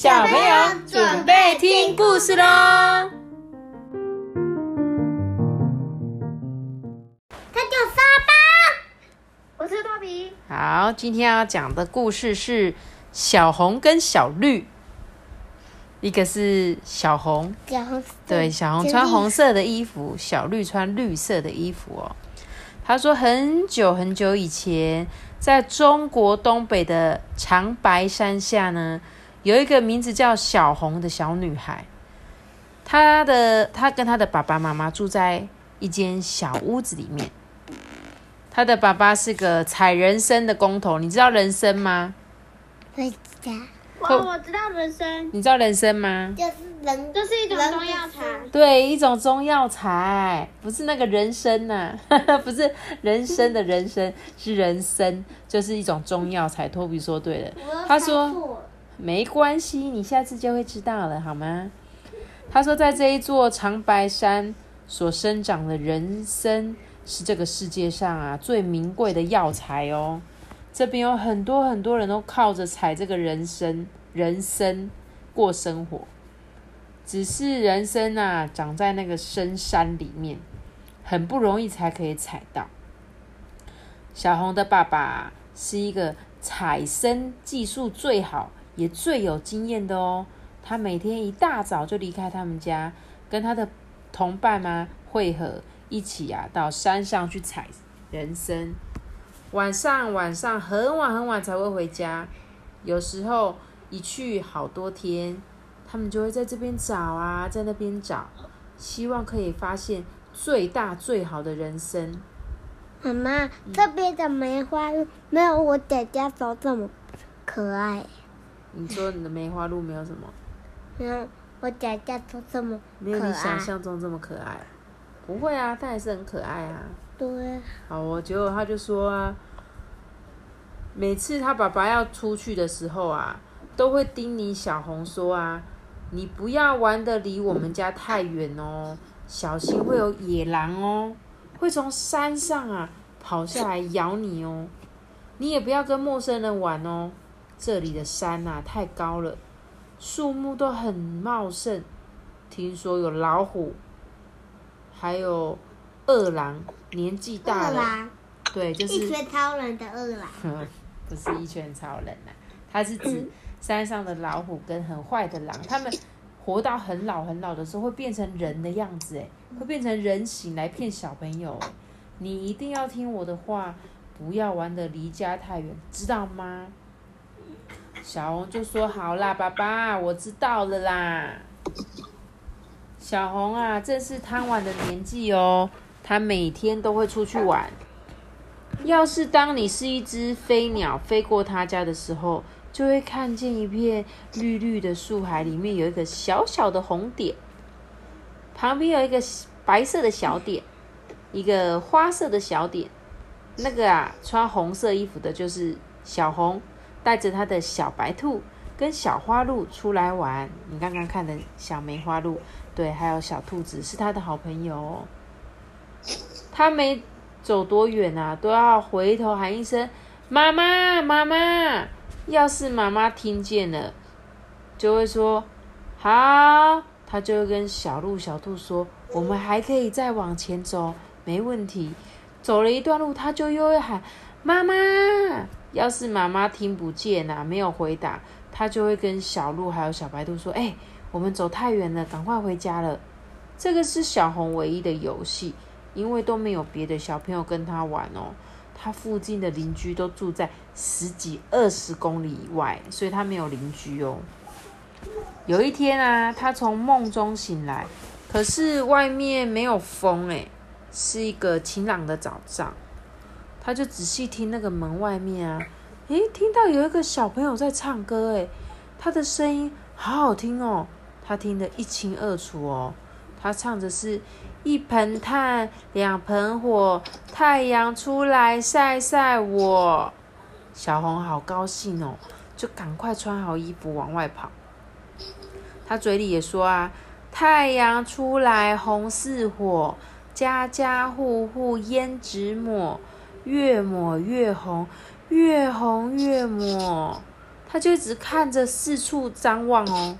小朋友准备听故事喽！他叫沙巴，我是多比。好，今天要讲的故事是小红跟小绿。一个是小红，小红对，小红穿红色的衣服，小绿穿绿色的衣服哦。他说，很久很久以前，在中国东北的长白山下呢，有一个名字叫小红的小女孩。她的她跟她的爸爸妈妈住在一间小屋子里面。她的爸爸是个采人参的工头，你知道人参吗？回家。哇，我知道人参。你知道人参吗？就是人，这是一种中药材。对，一种中药材，不是那个人参呐，不是人参的人参，是人参，就是一种中药材。托比说对了，他说没关系，你下次就会知道了，好吗？他说，在这一座长白山所生长的人参，是这个世界上啊最名贵的药材哦。这边有很多很多人都靠着采这个人参，人参过生活。只是人参啊，长在那个深山里面，很不容易才可以采到。小红的爸爸是一个采参技术最好，也最有经验的哦。他每天一大早就离开他们家，跟他的同伴们会合，一起啊到山上去采人参。晚上晚上很晚很晚才会回家，有时候一去好多天，他们就会在这边找啊，在那边找，希望可以发现最大最好的人参。妈妈，这边的梅花鹿没有我姐姐手这么可爱。你说你的梅花鹿没有什么？没有我想象中这么没有你想象中这么可爱。不会啊，它还是很可爱啊。对。好哦，结果他就说啊，每次他爸爸要出去的时候啊，都会叮咛小红说啊，你不要玩的离我们家太远哦，小心会有野狼哦。会从山上啊跑下来咬你哦，你也不要跟陌生人玩哦。这里的山呐太高了，树木都很茂盛，听说有老虎，还有饿狼，年纪大了，对，就是一拳超人的饿狼，不是一拳超人呐，他是指山上的老虎跟很坏的狼，他们。活到很老很老的时候，会变成人的样子，哎，会变成人形来骗小朋友。你一定要听我的话，不要玩的离家太远，知道吗？小红就说：“好啦，爸爸，我知道了啦。”小红啊，正是贪玩的年纪哦，他每天都会出去玩。要是当你是一只飞鸟飞过他家的时候，就会看见一片绿绿的树海，里面有一个小小的红点，旁边有一个白色的小点，一个花色的小点。那个啊，穿红色衣服的就是小红，带着他的小白兔跟小花鹿出来玩。你刚刚看的小梅花鹿，对，还有小兔子是他的好朋友。他没走多远啊，都要回头喊一声：“妈妈，妈妈！”要是妈妈听见了，就会说：“好。”他就会跟小鹿、小兔说：“我们还可以再往前走，没问题。”走了一段路，他就又会喊：“妈妈！”要是妈妈听不见啊，没有回答，他就会跟小鹿还有小白兔说：“哎，我们走太远了，赶快回家了。”这个是小红唯一的游戏，因为都没有别的小朋友跟他玩哦。他附近的邻居都住在十几二十公里以外，所以他没有邻居哦。有一天啊，他从梦中醒来，可是外面没有风诶，是一个晴朗的早上。他就仔细听那个门外面啊，诶，听到有一个小朋友在唱歌诶，他的声音好好听哦，他听得一清二楚哦。他唱的是。一盆炭，两盆火，太阳出来晒晒我。小红好高兴哦，就赶快穿好衣服往外跑。他嘴里也说啊：“太阳出来红似火，家家户户胭脂抹，越抹越红，越红越抹。”他就一直看着四处张望哦。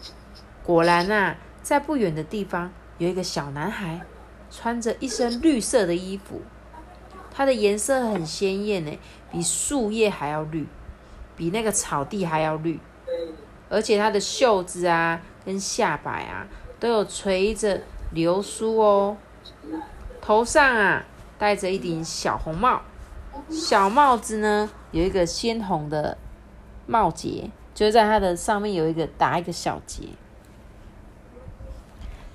果然啊，在不远的地方有一个小男孩，穿着一身绿色的衣服，它的颜色很鲜艳呢，比树叶还要绿，比那个草地还要绿。而且它的袖子啊，跟下摆啊，都有垂着流苏哦。头上啊，戴着一顶小红帽，小帽子呢有一个鲜红的帽结，就在它的上面有一个打一个小结。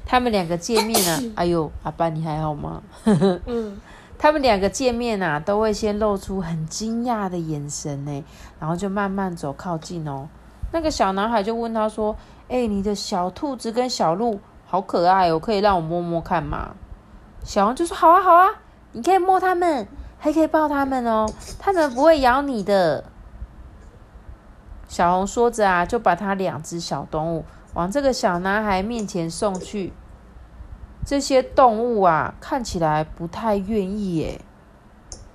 他们两个见面呢，哎呦，阿爸你还好吗？嗯，他们两个见面啊，都会先露出很惊讶的眼神呢，然后就慢慢走靠近哦。那个小男孩就问他说：“哎，你的小兔子跟小鹿好可爱哦，可以让我摸摸看吗？”小王就说：“好啊，好啊，你可以摸它们，还可以抱它们哦，它们不会咬你的。”小红说着啊，就把它两只小动物往这个小男孩面前送去。这些动物啊，看起来不太愿意耶。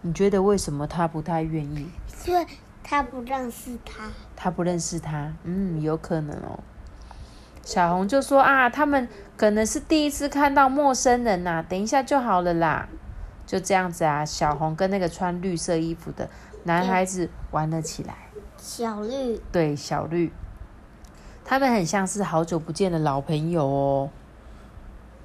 你觉得为什么它不太愿意？因为他不认识他。他不认识他，嗯，有可能哦。小红就说啊，他们可能是第一次看到陌生人呐，等一下就好了啦。就这样子啊，小红跟那个穿绿色衣服的男孩子玩了起来。小绿，对，小绿，他们很像是好久不见的老朋友哦。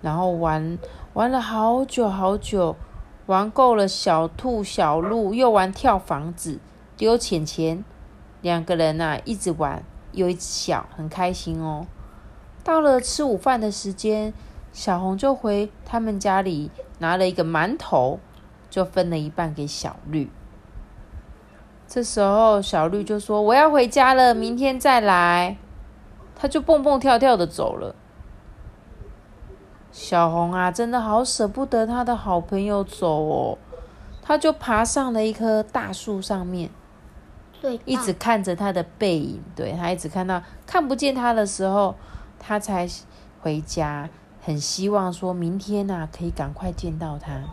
然后玩玩了好久好久，玩够了小兔、小鹿，又玩跳房子、丢钱钱。两个人呐，一直玩，又一直笑，很开心哦。到了吃午饭的时间，小红就回他们家里拿了一个馒头，就分了一半给小绿。这时候，小绿就说：“我要回家了，明天再来。”他就蹦蹦跳跳的走了。小红啊，真的好舍不得他的好朋友走哦，他就爬上了一棵大树上面。对一直看着他的背影，对他一直看到看不见他的时候，他才回家。很希望说明天呐可以赶快见到他。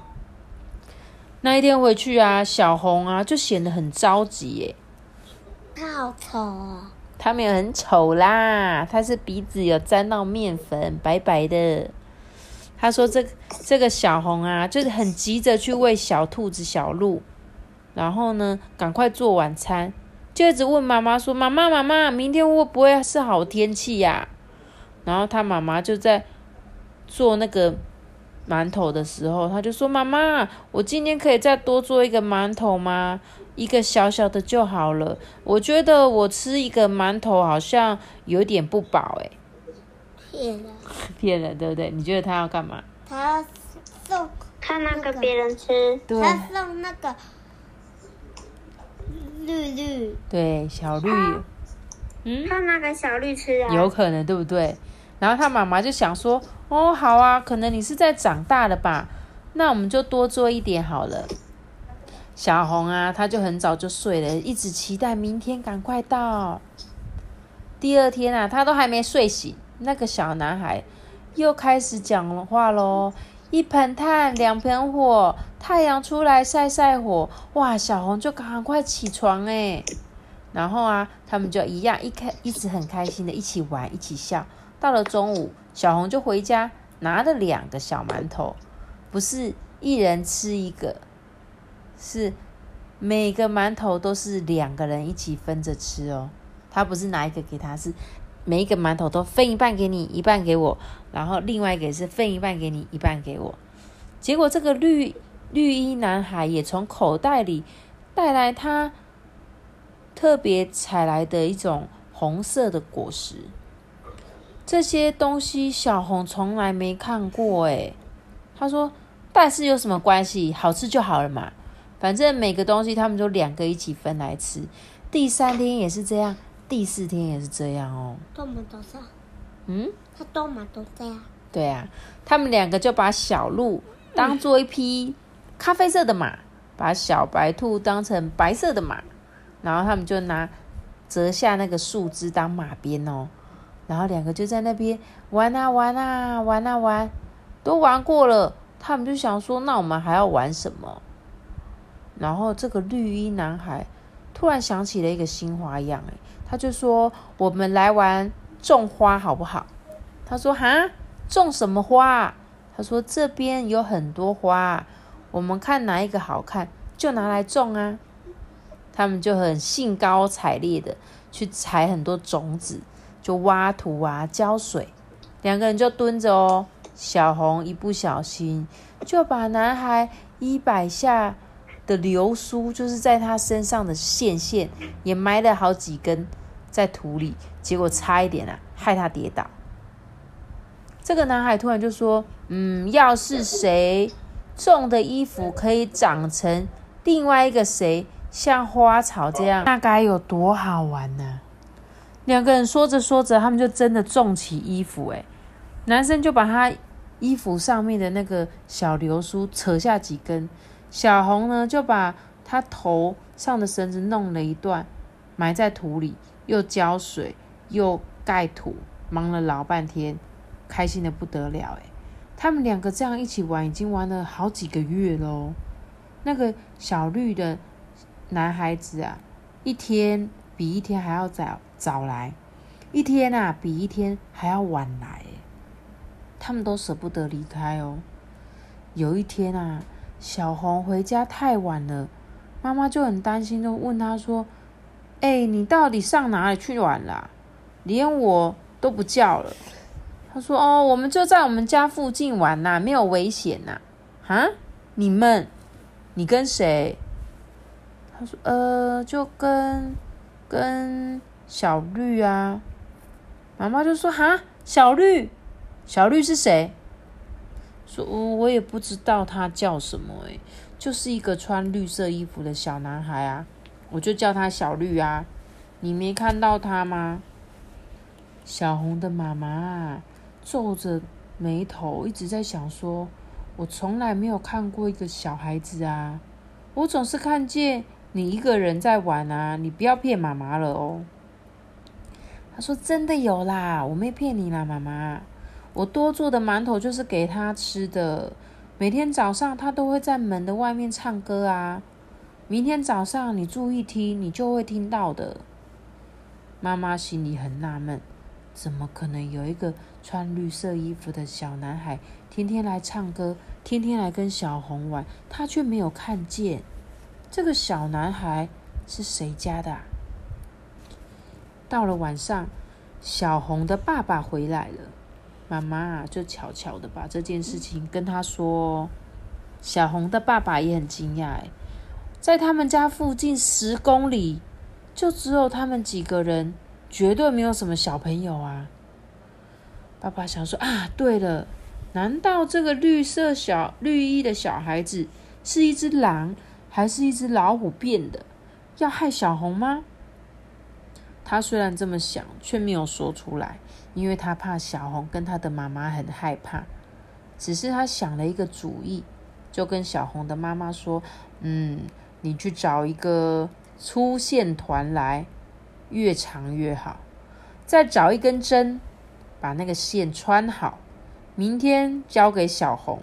那一天回去啊，小红啊就显得很着急耶。他好丑哦。他没有很丑啦，他是鼻子有沾到面粉，白白的。他说这这个小红啊，就是很急着去喂小兔子小鹿，然后呢赶快做晚餐。就一直问妈妈说：“妈妈，妈妈，明天会不会是好天气呀？”然后他妈妈就在做那个馒头的时候，他就说：“妈妈，我今天可以再多做一个馒头吗？一个小小的就好了。我觉得我吃一个馒头好像有点不饱，哎。”骗人，骗人，对不对？你觉得他要干嘛？他要送看那个别人吃，他送那个。绿绿，对小绿，嗯，他那个小绿吃啊，有可能对不对？然后他妈妈就想说，哦，好啊，可能你是在长大了吧？那我们就多做一点好了。小红啊，他就很早就睡了，一直期待明天赶快到。第二天啊，他都还没睡醒，那个小男孩又开始讲话喽。一盆炭，两盆火，太阳出来晒晒火，哇！小红就赶快起床哎，然后啊，他们就一样一开一直很开心的一起玩，一起笑。到了中午，小红就回家拿了两个小馒头，不是一人吃一个，是每个馒头都是两个人一起分着吃哦。他不是拿一个给他，是。每一个馒头都分一半给你，一半给我，然后另外一个是分一半给你，一半给我。结果这个绿绿衣男孩也从口袋里带来他特别采来的一种红色的果实。这些东西小红从来没看过诶，他说：“但是有什么关系？好吃就好了嘛。反正每个东西他们就两个一起分来吃。第三天也是这样。”第四天也是这样哦。都马都这样。嗯？他都马都这样。对啊，他们两个就把小鹿当做一匹咖啡色的马，把小白兔当成白色的马，然后他们就拿折下那个树枝当马鞭哦，然后两个就在那边玩啊玩啊玩啊玩，都玩过了，他们就想说，那我们还要玩什么？然后这个绿衣男孩。突然想起了一个新花样，哎，他就说：“我们来玩种花好不好？”他说：“哈，种什么花？”他说：“这边有很多花，我们看哪一个好看就拿来种啊。”他们就很兴高采烈的去采很多种子，就挖土啊，浇水。两个人就蹲着哦。小红一不小心就把男孩衣摆下的流苏，就是在他身上的线线，也埋了好几根在土里，结果差一点啊，害他跌倒。这个男孩突然就说：“嗯，要是谁种的衣服可以长成另外一个谁。”像花草这样，那该有多好玩呢？两个人说着说着，他们就真的种起衣服。哎，男生就把他衣服上面的那个小流苏扯下几根，小红呢就把他头上的绳子弄了一段，埋在土里，又浇水又盖土，忙了老半天，开心的不得了。哎，他们两个这样一起玩，已经玩了好几个月喽。那个小绿的。男孩子啊，一天比一天还要早早来，一天啊比一天还要晚来，他们都舍不得离开哦。有一天啊，小红回家太晚了，妈妈就很担心，就问他说：“哎，你到底上哪里去玩了？连我都不叫了。”他说：“哦，我们就在我们家附近玩呐，没有危险呐。”啊，你们，你跟谁？他说：“呃，就跟跟小绿啊。”妈妈就说：“哈，小绿，小绿是谁？”说：“我也不知道他叫什么，诶，就是一个穿绿色衣服的小男孩啊，我就叫他小绿啊。你没看到他吗？”小红的妈妈皱着眉头，一直在想说：“我从来没有看过一个小孩子啊，我总是看见。”你一个人在玩啊？你不要骗妈妈了哦。说：“真的有啦，我没骗你啦，妈妈。我多做的馒头就是给他吃的。每天早上他都会在门的外面唱歌啊。明天早上你注意听，你就会听到的。”妈妈心里很纳闷：怎么可能有一个穿绿色衣服的小男孩天天来唱歌，天天来跟小红玩，他却没有看见？这个小男孩是谁家的？到了晚上，小红的爸爸回来了，妈妈就悄悄的把这件事情跟他说。小红的爸爸也很惊讶，在他们家附近十公里，就只有他们几个人，绝对没有什么小朋友啊。爸爸想说啊，对了，难道这个绿色小绿衣的小孩子是一只狼？还是一只老虎变的，要害小红吗？他虽然这么想，却没有说出来，因为他怕小红跟他的妈妈很害怕。只是他想了一个主意，就跟小红的妈妈说：“嗯，你去找一个粗线团来，越长越好。再找一根针，把那个线穿好，明天交给小红。”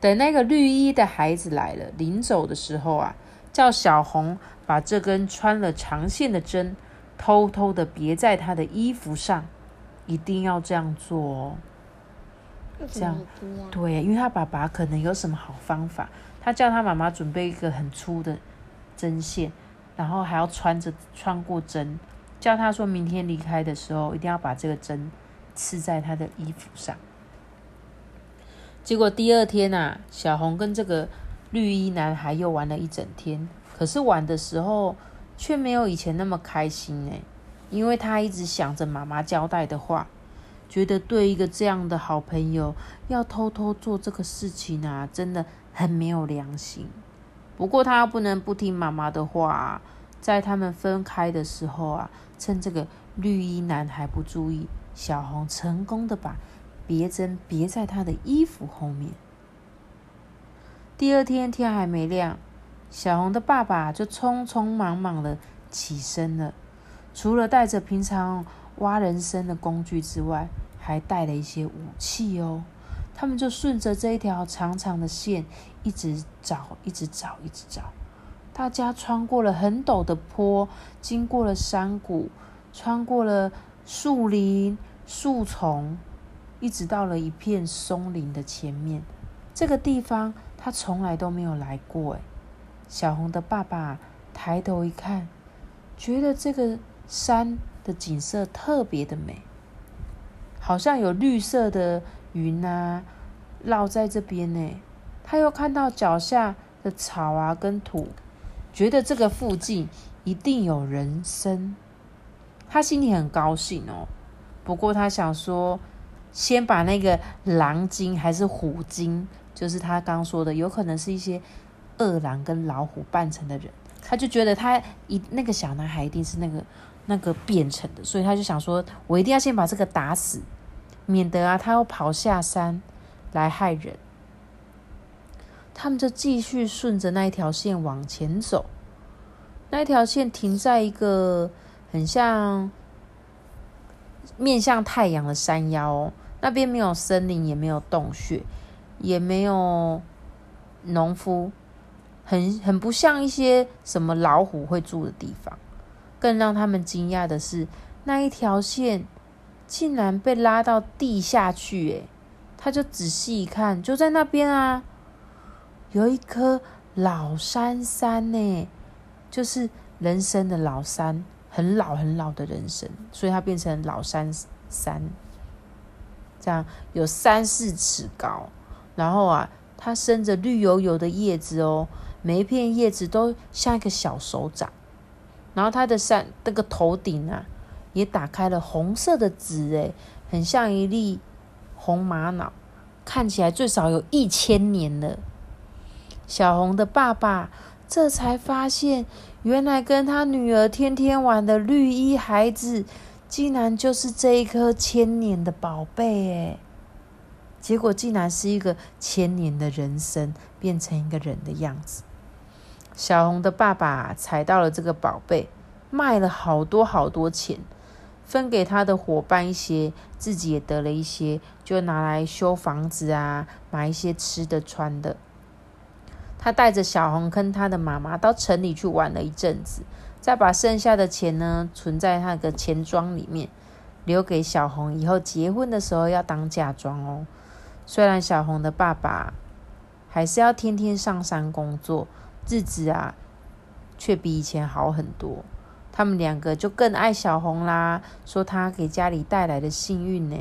等那个绿衣的孩子来了，临走的时候啊，叫小红把这根穿了长线的针偷偷的别在他的衣服上，一定要这样做哦。这样对，因为他爸爸可能有什么好方法，他叫他妈妈准备一个很粗的针线，然后还要穿着穿过针，叫他说明天离开的时候一定要把这个针刺在他的衣服上。结果第二天啊，小红跟这个绿衣男孩又玩了一整天。可是玩的时候却没有以前那么开心哎，因为他一直想着妈妈交代的话，觉得对一个这样的好朋友要偷偷做这个事情啊，真的很没有良心。不过他不能不听妈妈的话，在他们分开的时候啊，趁这个绿衣男孩不注意，小红成功的把。别针别在他的衣服后面。第二天天还没亮，小红的爸爸就匆匆忙忙的起身了。除了带着平常挖人参的工具之外，还带了一些武器哦。他们就顺着这一条长长的线一直找，一直找，一直找。大家穿过了很陡的坡，经过了山谷，穿过了树林、树丛，一直到了一片松林的前面。这个地方他从来都没有来过。哎，小红的爸爸抬头一看，觉得这个山的景色特别的美，好像有绿色的云啊绕在这边呢。他又看到脚下的草啊，跟土，觉得这个附近一定有人生。他心里很高兴哦。不过他想说，先把那个狼精还是虎精，就是他刚说的，有可能是一些饿狼跟老虎扮成的人。他就觉得他一那个小男孩一定是那个那个变成的，所以他就想说，我一定要先把这个打死，免得啊他要跑下山来害人。他们就继续顺着那一条线往前走，那一条线停在一个很像面向太阳的山腰，那边没有森林，也没有洞穴，也没有农夫，很很不像一些什么老虎会住的地方。更让他们惊讶的是，那一条线竟然被拉到地下去！诶，他就仔细一看，就在那边啊。有一棵老山山呢，就是人参的老山，很老很老的人参，所以它变成老山山。这样有三四尺高，然后啊，它生着绿油油的叶子哦，每一片叶子都像一个小手掌。然后它的山那个头顶啊，也打开了红色的纸，诶，很像一粒红玛瑙，看起来最少有一千年了。小红的爸爸这才发现，原来跟他女儿天天玩的绿衣孩子，竟然就是这一颗千年的宝贝诶结果竟然是一个千年的人参，变成一个人的样子。小红的爸爸采到了这个宝贝，卖了好多好多钱，分给他的伙伴一些，自己也得了一些，就拿来修房子啊，买一些吃的穿的。他带着小红跟他的妈妈到城里去玩了一阵子，再把剩下的钱呢存在那个钱庄里面，留给小红以后结婚的时候要当嫁妆哦。虽然小红的爸爸还是要天天上山工作，日子啊却比以前好很多。他们两个就更爱小红啦，说她给家里带来的幸运呢。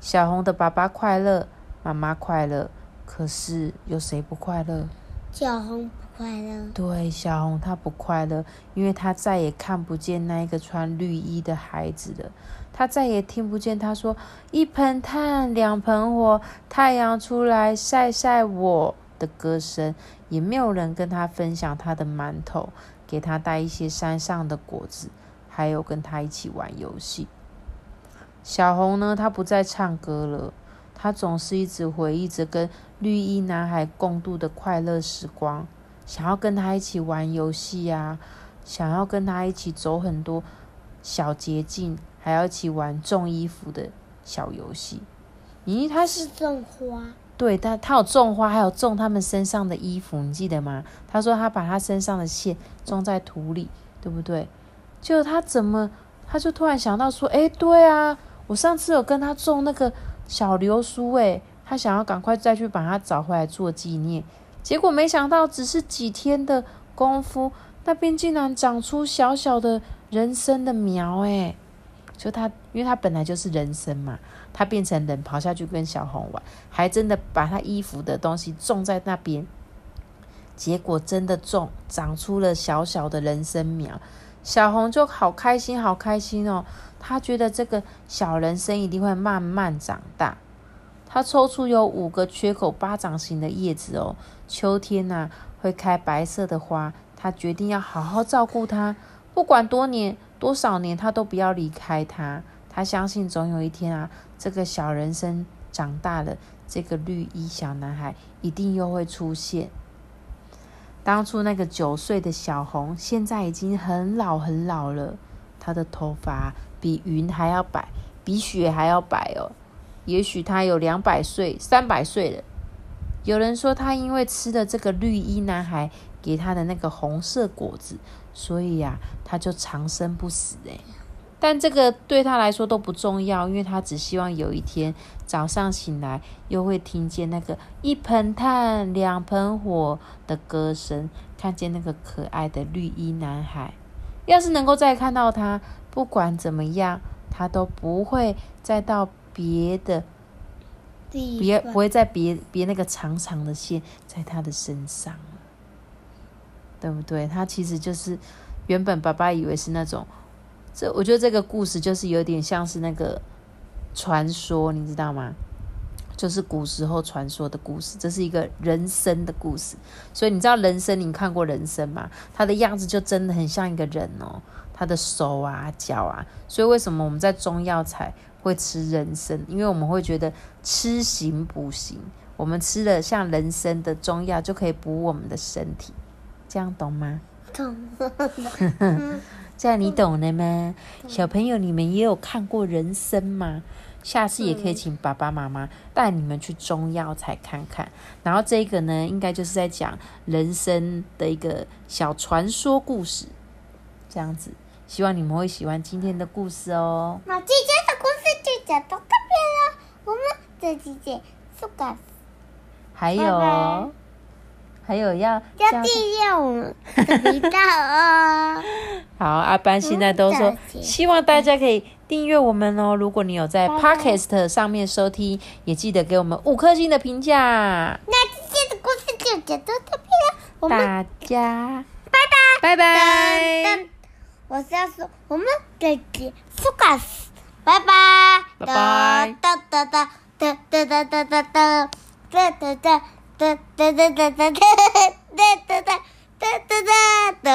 小红的爸爸快乐，妈妈快乐。可是有谁不快乐？小红不快乐。对，小红她不快乐，因为她再也看不见那一个穿绿衣的孩子了。她再也听不见他说“一盆炭，两盆火，太阳出来晒晒我”的歌声，也没有人跟他分享他的馒头，给他带一些山上的果子，还有跟他一起玩游戏。小红呢，她不再唱歌了。他总是一直回忆着跟绿衣男孩共度的快乐时光，想要跟他一起玩游戏呀，想要跟他一起走很多小捷径，还要一起玩种衣服的小游戏。咦，他是种花？对，他他有种花，还有种他们身上的衣服，你记得吗？他说他把他身上的线种在土里，对不对？就他怎么，他就突然想到说，哎，对啊，我上次有跟他种那个。小流苏诶，他想要赶快再去把它找回来做纪念，结果没想到只是几天的功夫，那边竟然长出小小的人参的苗诶，就他，因为他本来就是人参嘛，他变成人跑下去跟小红玩，还真的把他衣服的东西种在那边，结果真的种长出了小小的人参苗，小红就好开心，好开心哦。他觉得这个小人参一定会慢慢长大。他抽出有五个缺口巴掌形的叶子哦，秋天呐会开白色的花。他决定要好好照顾它，不管多年多少年，他都不要离开他。他相信总有一天啊，这个小人参长大了，这个绿衣小男孩一定又会出现。当初那个九岁的小红，现在已经很老很老了，他的头发。比云还要白，比雪还要白哦。也许他有两百岁、三百岁了。有人说他因为吃的这个绿衣男孩给他的那个红色果子，所以呀，他就长生不死诶。但这个对他来说都不重要，因为他只希望有一天早上醒来，又会听见那个一盆炭两盆火的歌声，看见那个可爱的绿衣男孩。要是能够再看到他，不管怎么样，他都不会再到别的，别不会再别别那个长长的线在他的身上了，对不对？他其实就是原本爸爸以为是那种。这我觉得这个故事就是有点像是那个传说，你知道吗？就是古时候传说的故事。这是一个人参的故事，所以你知道人参，你看过人参吗？它的样子就真的很像一个人哦，他的手啊、脚啊。所以为什么我们在中药材会吃人参？因为我们会觉得吃行补行，我们吃了像人参的中药就可以补我们的身体，这样懂吗？懂。这样你懂了吗？小朋友，你们也有看过人参吗？下次也可以请爸爸妈妈带你们去中药材看看。然后这个呢，应该就是在讲人生的一个小传说故事，这样子。希望你们会喜欢今天的故事哦。那今天的故事就讲到这边了，我们再见，苏格还有。还有要要订阅我们的频道哦。好，阿班现在都说希望大家可以订阅我们哦。如果你有在 Podcast 上面收听，也记得给我们五颗星的评价。那今天的故事就讲到这边了，我们大家拜拜拜拜。我是要说我们再见，苏卡斯，拜拜拜拜哒哒哒哒哒哒哒哒哒哒哒哒。哒哒哒哒哒哒哒哒哒哒哒哒哒。